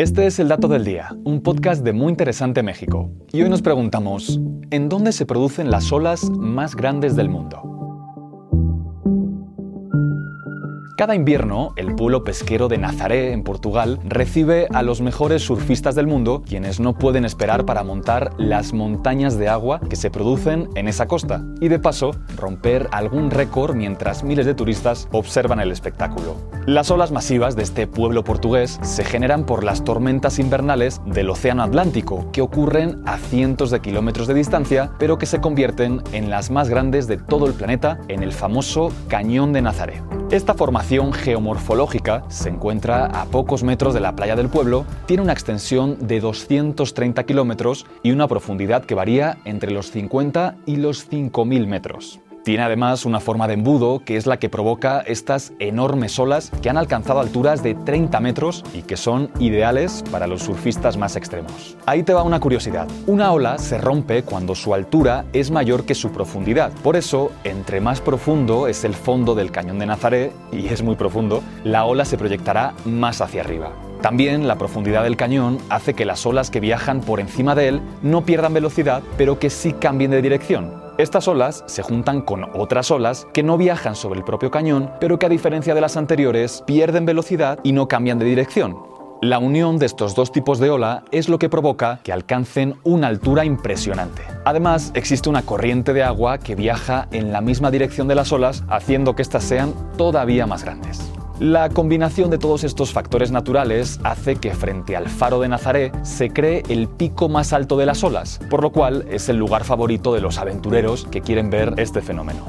Este es el Dato del Día, un podcast de Muy Interesante México. Y hoy nos preguntamos, ¿en dónde se producen las olas más grandes del mundo? Cada invierno, el pueblo pesquero de Nazaré, en Portugal, recibe a los mejores surfistas del mundo, quienes no pueden esperar para montar las montañas de agua que se producen en esa costa, y de paso romper algún récord mientras miles de turistas observan el espectáculo. Las olas masivas de este pueblo portugués se generan por las tormentas invernales del Océano Atlántico, que ocurren a cientos de kilómetros de distancia, pero que se convierten en las más grandes de todo el planeta en el famoso Cañón de Nazaré. Esta formación geomorfológica se encuentra a pocos metros de la playa del pueblo, tiene una extensión de 230 kilómetros y una profundidad que varía entre los 50 y los 5.000 metros. Tiene además una forma de embudo que es la que provoca estas enormes olas que han alcanzado alturas de 30 metros y que son ideales para los surfistas más extremos. Ahí te va una curiosidad. Una ola se rompe cuando su altura es mayor que su profundidad. Por eso, entre más profundo es el fondo del cañón de Nazaré, y es muy profundo, la ola se proyectará más hacia arriba. También la profundidad del cañón hace que las olas que viajan por encima de él no pierdan velocidad, pero que sí cambien de dirección. Estas olas se juntan con otras olas que no viajan sobre el propio cañón, pero que a diferencia de las anteriores pierden velocidad y no cambian de dirección. La unión de estos dos tipos de ola es lo que provoca que alcancen una altura impresionante. Además, existe una corriente de agua que viaja en la misma dirección de las olas, haciendo que éstas sean todavía más grandes. La combinación de todos estos factores naturales hace que frente al faro de Nazaré se cree el pico más alto de las olas, por lo cual es el lugar favorito de los aventureros que quieren ver este fenómeno.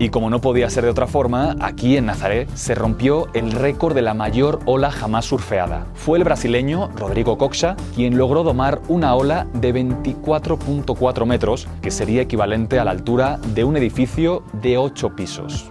Y como no podía ser de otra forma, aquí en Nazaré se rompió el récord de la mayor ola jamás surfeada. Fue el brasileño Rodrigo Coxa quien logró domar una ola de 24.4 metros, que sería equivalente a la altura de un edificio de 8 pisos.